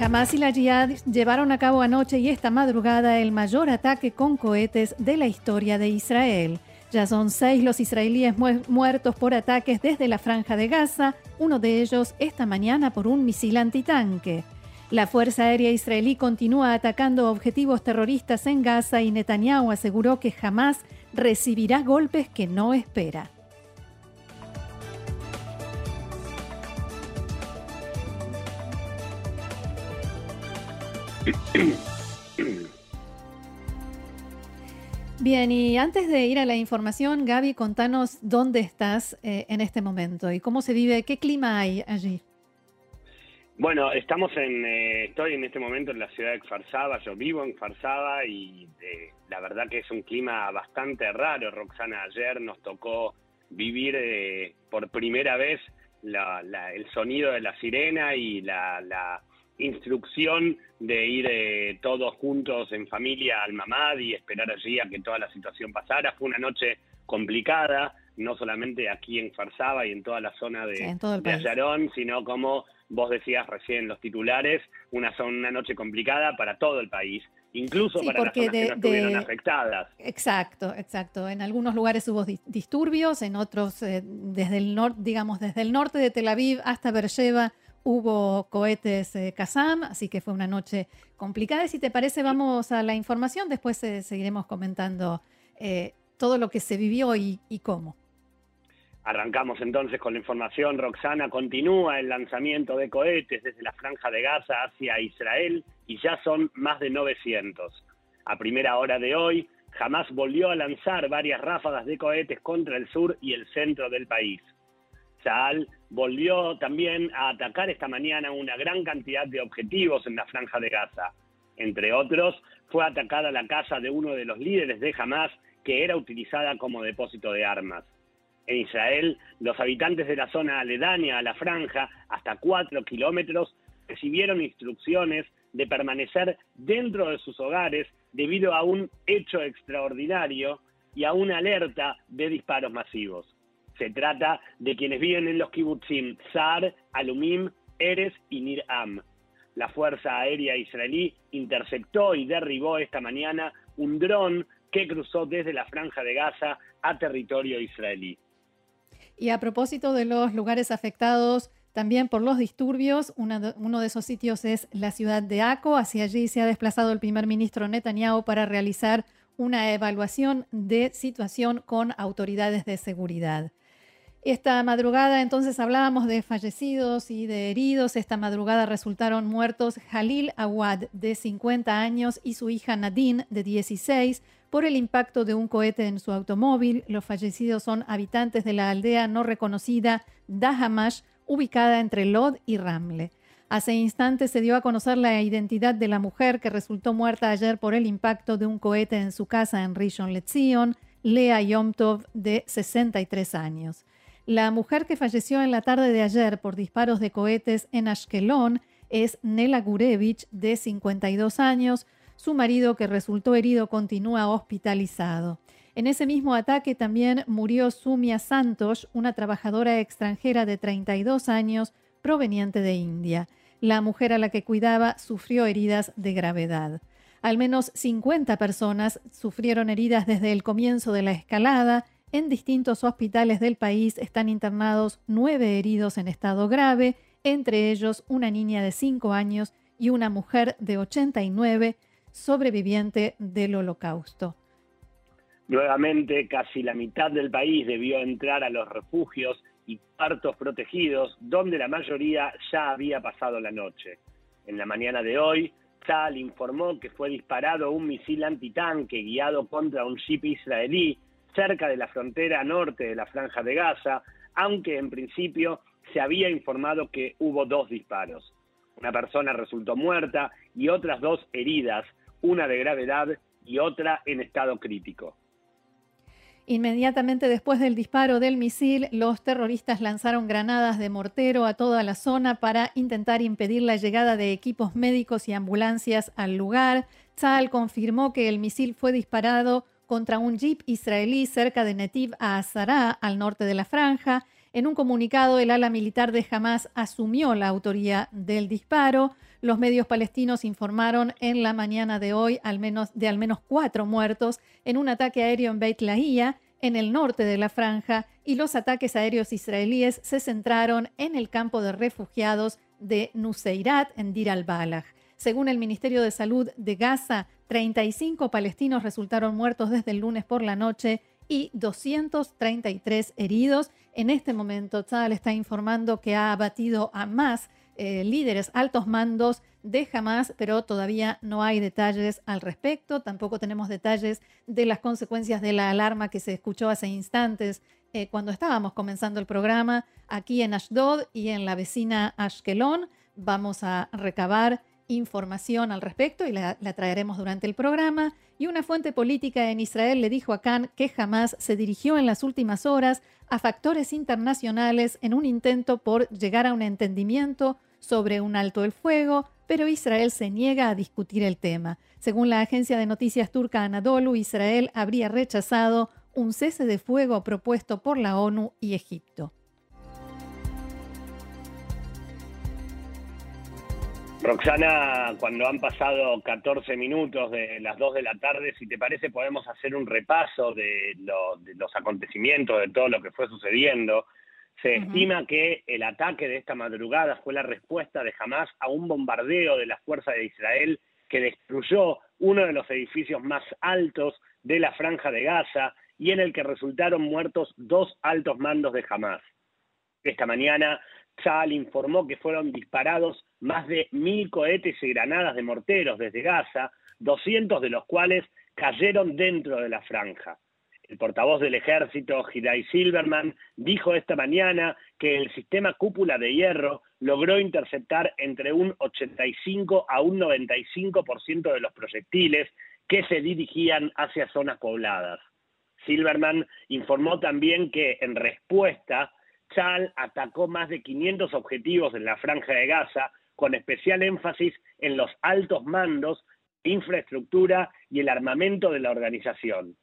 Hamas y la Jihad llevaron a cabo anoche y esta madrugada el mayor ataque con cohetes de la historia de Israel. Ya son seis los israelíes muertos por ataques desde la franja de Gaza, uno de ellos esta mañana por un misil antitanque. La Fuerza Aérea Israelí continúa atacando objetivos terroristas en Gaza y Netanyahu aseguró que jamás recibirá golpes que no espera. Bien, y antes de ir a la información, Gaby, contanos dónde estás eh, en este momento y cómo se vive, qué clima hay allí. Bueno, estamos en, eh, estoy en este momento en la ciudad de Farsaba, yo vivo en Farsaba y eh, la verdad que es un clima bastante raro, Roxana. Ayer nos tocó vivir por primera vez el sonido de la sirena y la instrucción de ir eh, todos juntos en familia al Mamad y esperar allí a que toda la situación pasara. Fue una noche complicada, no solamente aquí en Farsaba y en toda la zona de, Ayarón, sino como vos decías recién los titulares, una, una noche complicada para todo el país, incluso para las zonas que no estuvieron afectadas. Exacto, exacto. En algunos lugares hubo disturbios, en otros eh, desde el norte, digamos desde el norte de Tel Aviv hasta Beersheba hubo cohetes eh, Kazam, así que fue una noche complicada. Y si te parece, vamos a la información, después eh, seguiremos comentando eh, todo lo que se vivió y, y, cómo. Arrancamos entonces con la información. Roxana continúa el lanzamiento de cohetes desde la franja de Gaza hacia Israel y ya son más de 900. A primera hora de hoy, Hamas volvió a lanzar varias ráfagas de cohetes contra el sur y el centro del país. Saal volvió también a atacar esta mañana una gran cantidad de objetivos en la franja de Gaza. Entre otros, fue atacada la casa de uno de los líderes de Hamas que era utilizada como depósito de armas. En Israel, los habitantes de la zona aledaña a la franja, hasta cuatro kilómetros, recibieron instrucciones de permanecer dentro de sus hogares debido a un hecho extraordinario y a una alerta de disparos masivos. Se trata de quienes viven en los kibbutzim Zar, Alumim, Eres y Niram. La Fuerza Aérea Israelí interceptó y derribó esta mañana un dron que cruzó desde la franja de Gaza a territorio israelí. Y a propósito de los lugares afectados también por los disturbios, uno de esos sitios es la ciudad de Aco. Hacia allí se ha desplazado el primer ministro Netanyahu para realizar una evaluación de situación con autoridades de seguridad. Esta madrugada entonces hablábamos de fallecidos y de heridos. Esta madrugada resultaron muertos Jalil Awad, de 50 años, y su hija Nadine, de 16, por el impacto de un cohete en su automóvil. Los fallecidos son habitantes de la aldea no reconocida Dahamash, ubicada entre Lod y Ramle. Hace instantes se dio a conocer la identidad de la mujer que resultó muerta ayer por el impacto de un cohete en su casa en Rishon LeZion, Lea Yomtov, de 63 años. La mujer que falleció en la tarde de ayer por disparos de cohetes en Ashkelon es Nela Gurevich, de 52 años. Su marido, que resultó herido, continúa hospitalizado. En ese mismo ataque también murió Sumia Santos, una trabajadora extranjera de 32 años proveniente de India. La mujer a la que cuidaba sufrió heridas de gravedad. Al menos 50 personas sufrieron heridas desde el comienzo de la escalada en distintos hospitales del país están internados nueve heridos en estado grave, entre ellos una niña de 5 años y una mujer de 89 sobreviviente del holocausto. Nuevamente, casi la mitad del país debió entrar a los refugios y partos protegidos, donde la mayoría ya había pasado la noche. En la mañana de hoy, Tal informó que fue disparado un misil antitanque guiado contra un jeep israelí cerca de la frontera norte de la franja de Gaza, aunque en principio se había informado que hubo dos disparos. Una persona resultó muerta y otras dos heridas, una de gravedad y otra en estado crítico. Inmediatamente después del disparo del misil, los terroristas lanzaron granadas de mortero a toda la zona para intentar impedir la llegada de equipos médicos y ambulancias al lugar. Tzal confirmó que el misil fue disparado contra un jeep israelí cerca de Netiv a Azara, al norte de la franja. En un comunicado, el ala militar de Hamas asumió la autoría del disparo. Los medios palestinos informaron en la mañana de hoy al menos, de al menos cuatro muertos en un ataque aéreo en Beit Lahia, en el norte de la franja, y los ataques aéreos israelíes se centraron en el campo de refugiados de Nuseirat, en Dir al-Balaj. Según el Ministerio de Salud de Gaza, 35 palestinos resultaron muertos desde el lunes por la noche y 233 heridos. En este momento, Tzal está informando que ha abatido a más eh, líderes, altos mandos de Hamas, pero todavía no hay detalles al respecto. Tampoco tenemos detalles de las consecuencias de la alarma que se escuchó hace instantes eh, cuando estábamos comenzando el programa aquí en Ashdod y en la vecina Ashkelon. Vamos a recabar información al respecto y la, traeremos durante el programa. Y una fuente política en Israel le dijo a Khan que jamás se dirigió en las últimas horas a factores internacionales en un intento por llegar a un entendimiento sobre un alto el fuego, pero Israel se niega a discutir el tema. Según la agencia de noticias turca Anadolu, Israel habría rechazado un cese de fuego propuesto por la ONU y Egipto. Roxana, cuando han pasado 14 minutos de las 2 de la tarde, si te parece podemos hacer un repaso de, de los acontecimientos, de todo lo que fue sucediendo. Se estima que el ataque de esta madrugada fue la respuesta de Hamas a un bombardeo de las fuerzas de Israel que destruyó uno de los edificios más altos de la franja de Gaza y en el que resultaron muertos dos altos mandos de Hamas. Esta mañana, Chal informó que fueron disparados más de mil cohetes y granadas de morteros desde Gaza, 200 de los cuales cayeron dentro de la franja. El portavoz del ejército, Hidai Silverman, dijo esta mañana que el sistema cúpula de hierro logró interceptar entre un 85 a un 95% de los proyectiles que se dirigían hacia zonas pobladas. Silverman informó también que en respuesta, Chal atacó más de 500 objetivos en la franja de Gaza, con especial énfasis en los altos mandos, infraestructura y el armamento de la organización.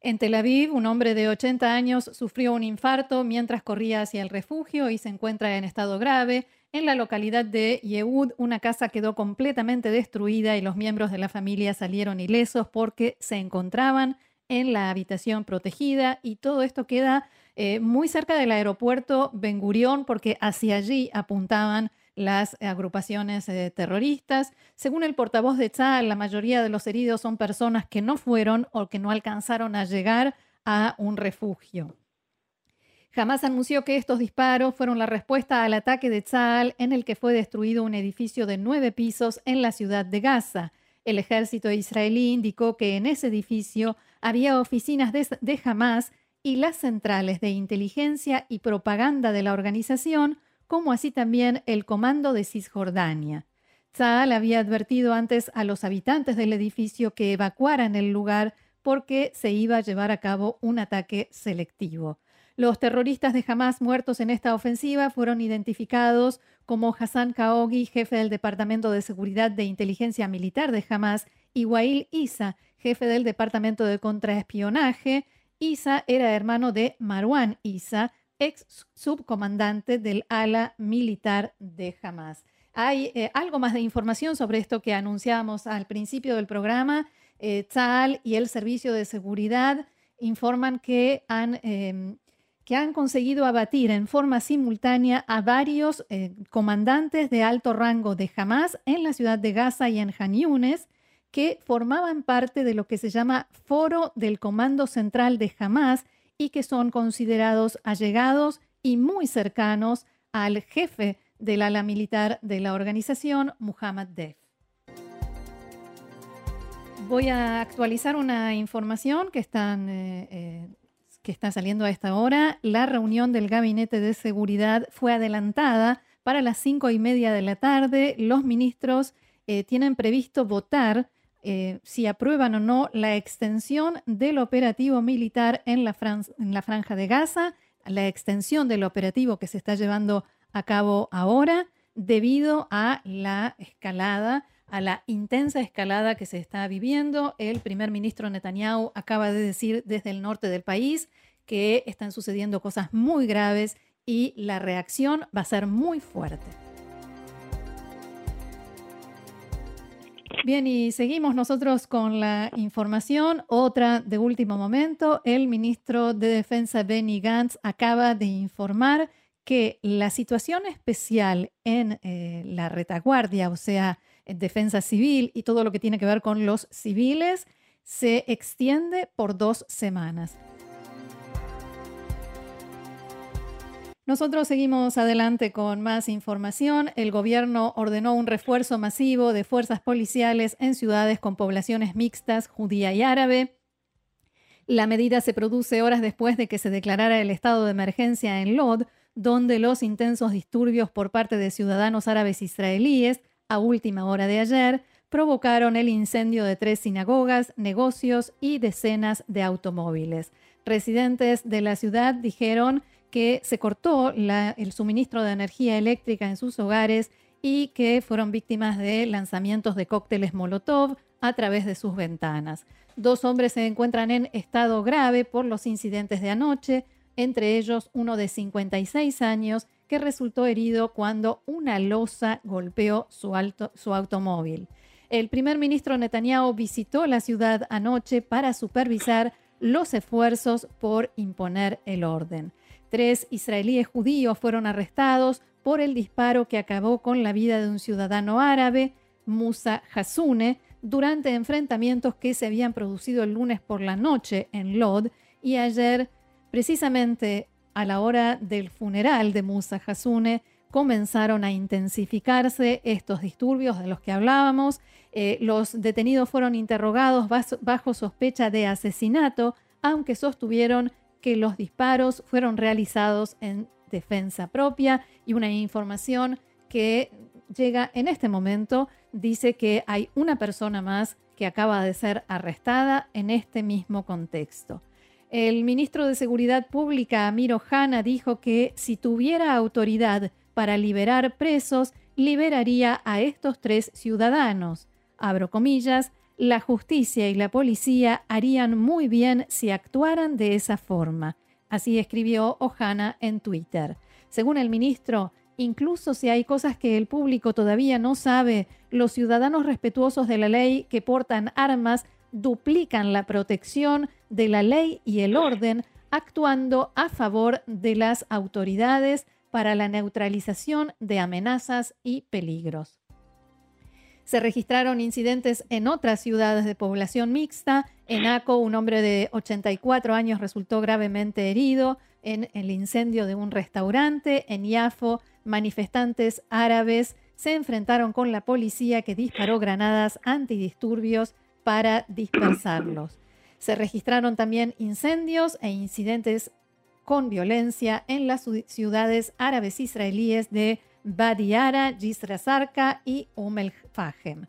En Tel Aviv, un hombre de 80 años sufrió un infarto mientras corría hacia el refugio y se encuentra en estado grave. En la localidad de Yehud, una casa quedó completamente destruida y los miembros de la familia salieron ilesos porque se encontraban en la habitación protegida y todo esto queda eh, muy cerca del aeropuerto Ben Gurión porque hacia allí apuntaban las agrupaciones eh, terroristas. Según el portavoz de Tzal, la mayoría de los heridos son personas que no fueron o que no alcanzaron a llegar a un refugio. Jamás anunció que estos disparos fueron la respuesta al ataque de Tzal en el que fue destruido un edificio de nueve pisos en la ciudad de Gaza. El ejército israelí indicó que en ese edificio había oficinas de, de Hamas y las centrales de inteligencia y propaganda de la organización como así también el comando de Cisjordania. Tzal había advertido antes a los habitantes del edificio que evacuaran el lugar porque se iba a llevar a cabo un ataque selectivo. Los terroristas de Hamas muertos en esta ofensiva fueron identificados como Hassan Kaogi, jefe del Departamento de Seguridad de Inteligencia Militar de Hamas, y Wail Isa, jefe del Departamento de Contraespionaje. Isa era hermano de Marwan Isa, ex subcomandante del ala militar de Hamas. Hay eh, algo más de información sobre esto que anunciábamos al principio del programa. Eh, y el Servicio de Seguridad informan que han, em, que han conseguido abatir en forma simultánea a varios eh, comandantes de alto rango de Hamas en la ciudad de Gaza y en Han Yunes, que formaban parte de lo que se llama Foro del Comando Central de Hamas, y que son considerados allegados y muy cercanos al jefe del ala militar de la organización, Muhammad Def. Voy a actualizar una información que, están, eh, eh, que está saliendo a esta hora. La reunión del Gabinete de Seguridad fue adelantada para las cinco y media de la tarde. Los ministros eh, tienen previsto votar eh, si aprueban o no la extensión del operativo militar la, en la franja de Gaza, la extensión del operativo que se está llevando a cabo ahora debido a la escalada, a la intensa escalada que se está viviendo. El primer ministro Netanyahu acaba de decir desde el norte del país que están sucediendo cosas muy graves y la reacción va a ser muy fuerte. Bien, y seguimos nosotros con la información. Otra de último momento, el ministro de Defensa Benny Gantz acaba de informar que la situación especial en eh, la retaguardia, o sea, en defensa civil y todo lo que tiene que ver con los civiles, se extiende por dos semanas. Nosotros seguimos adelante con más información. El gobierno ordenó un refuerzo masivo de fuerzas policiales en ciudades con poblaciones mixtas, judía y árabe. La medida se produce horas después de que se declarara el estado de emergencia en Lod, donde los intensos disturbios por parte de ciudadanos árabes israelíes, a última hora de ayer, provocaron el incendio de tres sinagogas, negocios y decenas de automóviles. Residentes de la ciudad dijeron que se cortó el suministro de energía eléctrica en sus hogares y que fueron víctimas de lanzamientos de cócteles Molotov a través de sus ventanas. Dos hombres se encuentran en estado grave por los incidentes de anoche, entre ellos uno de 56 años que resultó herido cuando una losa golpeó su, su automóvil. El primer ministro Netanyahu visitó la ciudad anoche para supervisar los esfuerzos por imponer el orden. Tres israelíes judíos fueron arrestados por el disparo que acabó con la vida de un ciudadano árabe, Musa Hasune, durante enfrentamientos que se habían producido el lunes por la noche en Lod y ayer, precisamente a la hora del funeral de Musa Hasune, comenzaron a intensificarse estos disturbios de los que hablábamos. Eh, los detenidos fueron interrogados bajo sospecha de asesinato, aunque sostuvieron que los disparos fueron realizados en defensa propia y una información que llega en este momento dice que hay una persona más que acaba de ser arrestada en este mismo contexto. El ministro de Seguridad Pública, Amir Ohana, dijo que si tuviera autoridad para liberar presos, liberaría a estos tres ciudadanos. Abro comillas, la justicia y la policía harían muy bien si actuaran de esa forma. Así escribió Ohana en Twitter. Según el ministro, incluso si hay cosas que el público todavía no sabe, los ciudadanos respetuosos de la ley que portan armas duplican la protección de la ley y el orden, actuando a favor de las autoridades para la neutralización de amenazas y peligros. Se registraron incidentes en otras ciudades de población mixta. En Aco, un hombre de 84 años resultó gravemente herido en el incendio de un restaurante. En Yafo, manifestantes árabes se enfrentaron con la policía que disparó granadas antidisturbios para dispersarlos. Se registraron también incendios e incidentes con violencia en las ciudades árabes israelíes de Badiara, Yisra y Umel Fahem.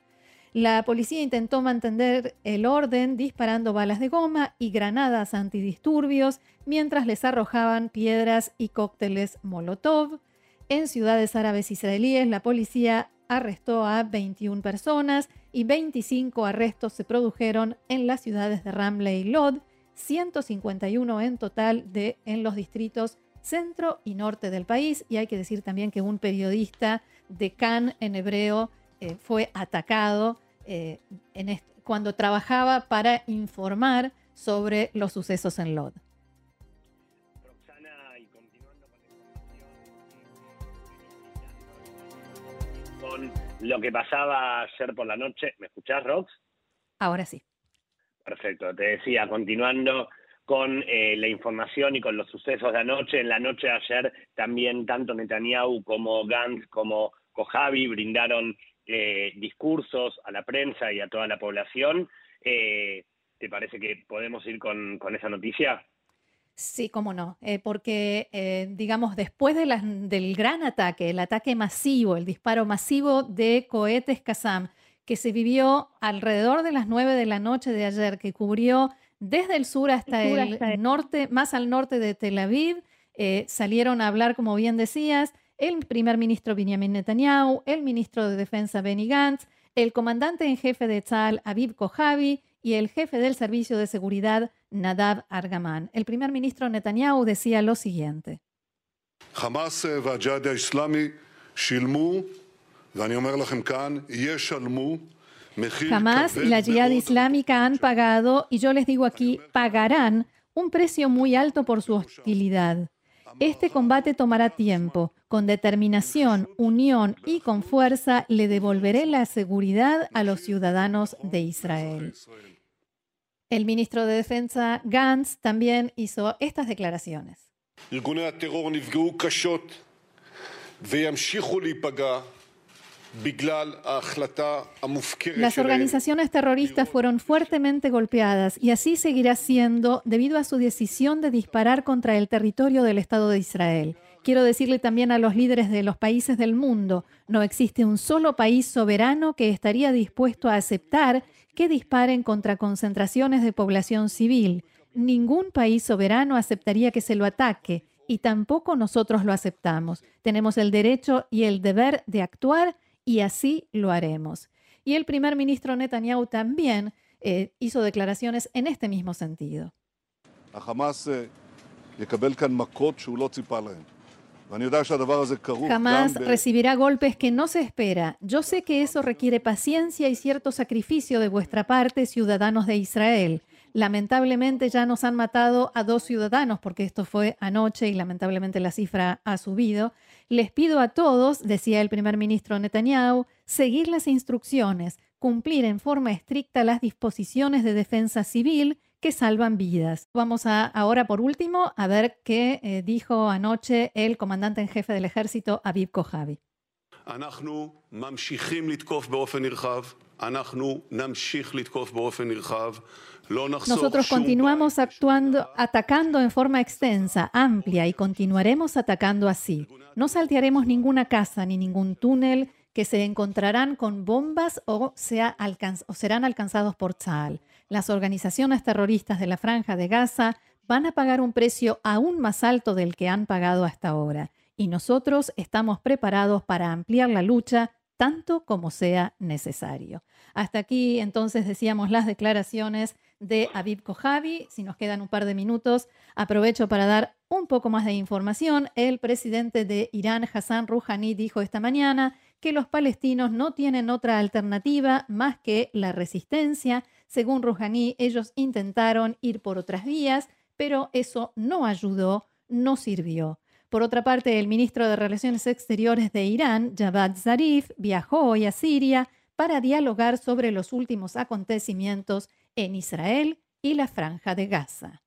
La policía intentó mantener el orden disparando balas de goma y granadas antidisturbios mientras les arrojaban piedras y cócteles Molotov. En ciudades árabes israelíes, la policía arrestó a 21 personas y 25 arrestos se produjeron en las ciudades de Ramleh y Lod, 151 en total de, en los distritos centro y norte del país. Y hay que decir también que un periodista de Cannes en hebreo eh, fue atacado eh, cuando trabajaba para informar sobre los sucesos en Lod. Roxana, y continuando con lo que pasaba ayer por la noche, ¿me escuchás, Rox? Ahora sí. Perfecto, te decía, continuando con eh, la información y con los sucesos de anoche. En la noche de ayer también tanto Netanyahu como Gantz como Kojavi brindaron eh, discursos a la prensa y a toda la población. Eh, ¿Te parece que podemos ir con, esa noticia? Sí, cómo no, porque digamos, después del gran ataque, el ataque masivo, el disparo masivo de cohetes Kazam, que se vivió alrededor de las 9 de la noche de ayer, que cubrió desde el sur hasta el, norte, más al norte de Tel Aviv, eh, salieron a hablar, como bien decías, el primer ministro Benjamin Netanyahu, el ministro de Defensa Benny Gantz, el comandante en jefe de Tzal Aviv Kojavi y el jefe del Servicio de Seguridad, Nadav Argaman. El primer ministro Netanyahu decía lo siguiente. Hamas Jamás y la Jihad Islámica han pagado, y yo les digo aquí, pagarán un precio muy alto por su hostilidad. Este combate tomará tiempo. Con determinación, unión y con fuerza le devolveré la seguridad a los ciudadanos de Israel. El ministro de Defensa Gantz también hizo estas declaraciones. Las organizaciones terroristas fueron fuertemente golpeadas y así seguirá siendo debido a su decisión de disparar contra el territorio del Estado de Israel. Quiero decirle también a los líderes de los países del mundo, no existe un solo país soberano que estaría dispuesto a aceptar que disparen contra concentraciones de población civil. Ningún país soberano aceptaría que se lo ataque y tampoco nosotros lo aceptamos. Tenemos el derecho y el deber de actuar y así lo haremos. Y el primer ministro Netanyahu también eh, hizo declaraciones en este mismo sentido. Jamás recibirá golpes que no se espera. Yo sé que eso requiere paciencia y cierto sacrificio de vuestra parte, ciudadanos de Israel. Lamentablemente ya nos han matado a dos ciudadanos, porque esto fue anoche y lamentablemente la cifra ha subido. Les pido a todos, decía el primer ministro Netanyahu, seguir las instrucciones, cumplir en forma estricta las disposiciones de defensa civil que salvan vidas. Vamos a ahora por último a ver qué eh, dijo anoche el comandante en jefe del ejército Aviv Kojavi. Nosotros continuamos actuando, atacando en forma extensa, amplia y continuaremos atacando así. No saltearemos ninguna casa ni ningún túnel que se encontrarán con bombas o, sea o serán alcanzados por Tzal. Las organizaciones terroristas de la Franja de Gaza van a pagar un precio aún más alto del que han pagado hasta ahora. Y nosotros estamos preparados para ampliar la lucha tanto como sea necesario. Hasta aquí entonces decíamos las declaraciones de Aviv Kojavi. Si nos quedan un par de minutos, aprovecho para dar un poco más de información. El presidente de Irán, Hassan Rouhani, dijo esta mañana que los palestinos no tienen otra alternativa más que la resistencia. Según Rouhani, ellos intentaron ir por otras vías, pero eso no ayudó, no sirvió. Por otra parte, el ministro de Relaciones Exteriores de Irán, Javad Zarif, viajó hoy a Siria para dialogar sobre los últimos acontecimientos en Israel y la franja de Gaza.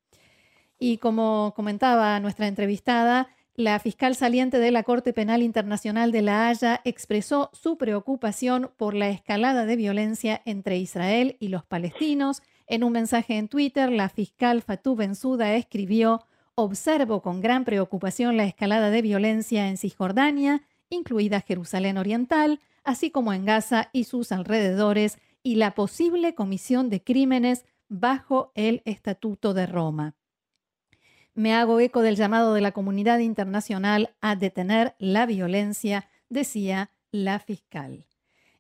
Y como comentaba nuestra entrevistada, la fiscal saliente de la Corte Penal Internacional de La Haya expresó su preocupación por la escalada de violencia entre Israel y los palestinos. En un mensaje en Twitter, la fiscal Fatou Bensouda escribió: Observo con gran preocupación la escalada de violencia en Cisjordania, incluida Jerusalén Oriental, así como en Gaza y sus alrededores, y la posible comisión de crímenes bajo el Estatuto de Roma. Me hago eco del llamado de la comunidad internacional a detener la violencia, decía la fiscal.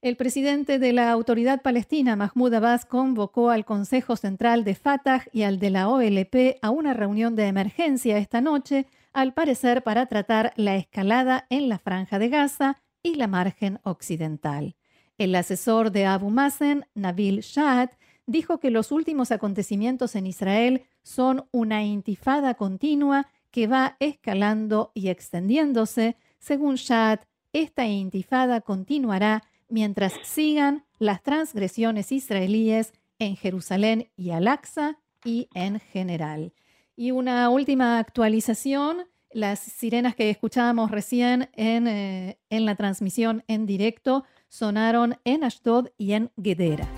El presidente de la Autoridad Palestina, Mahmoud Abbas, convocó al Consejo Central de Fatah y al de la OLP a una reunión de emergencia esta noche, al parecer para tratar la escalada en la franja de Gaza y la margen occidental. El asesor de Abu Mazen, Nabil Shad, dijo que los últimos acontecimientos en Israel son una intifada continua que va escalando y extendiéndose. Según Shad, esta intifada continuará mientras sigan las transgresiones israelíes en Jerusalén y Al-Aqsa y en general. Y una última actualización, las sirenas que escuchábamos recién en, eh, en la transmisión en directo sonaron en Ashdod y en Gedera.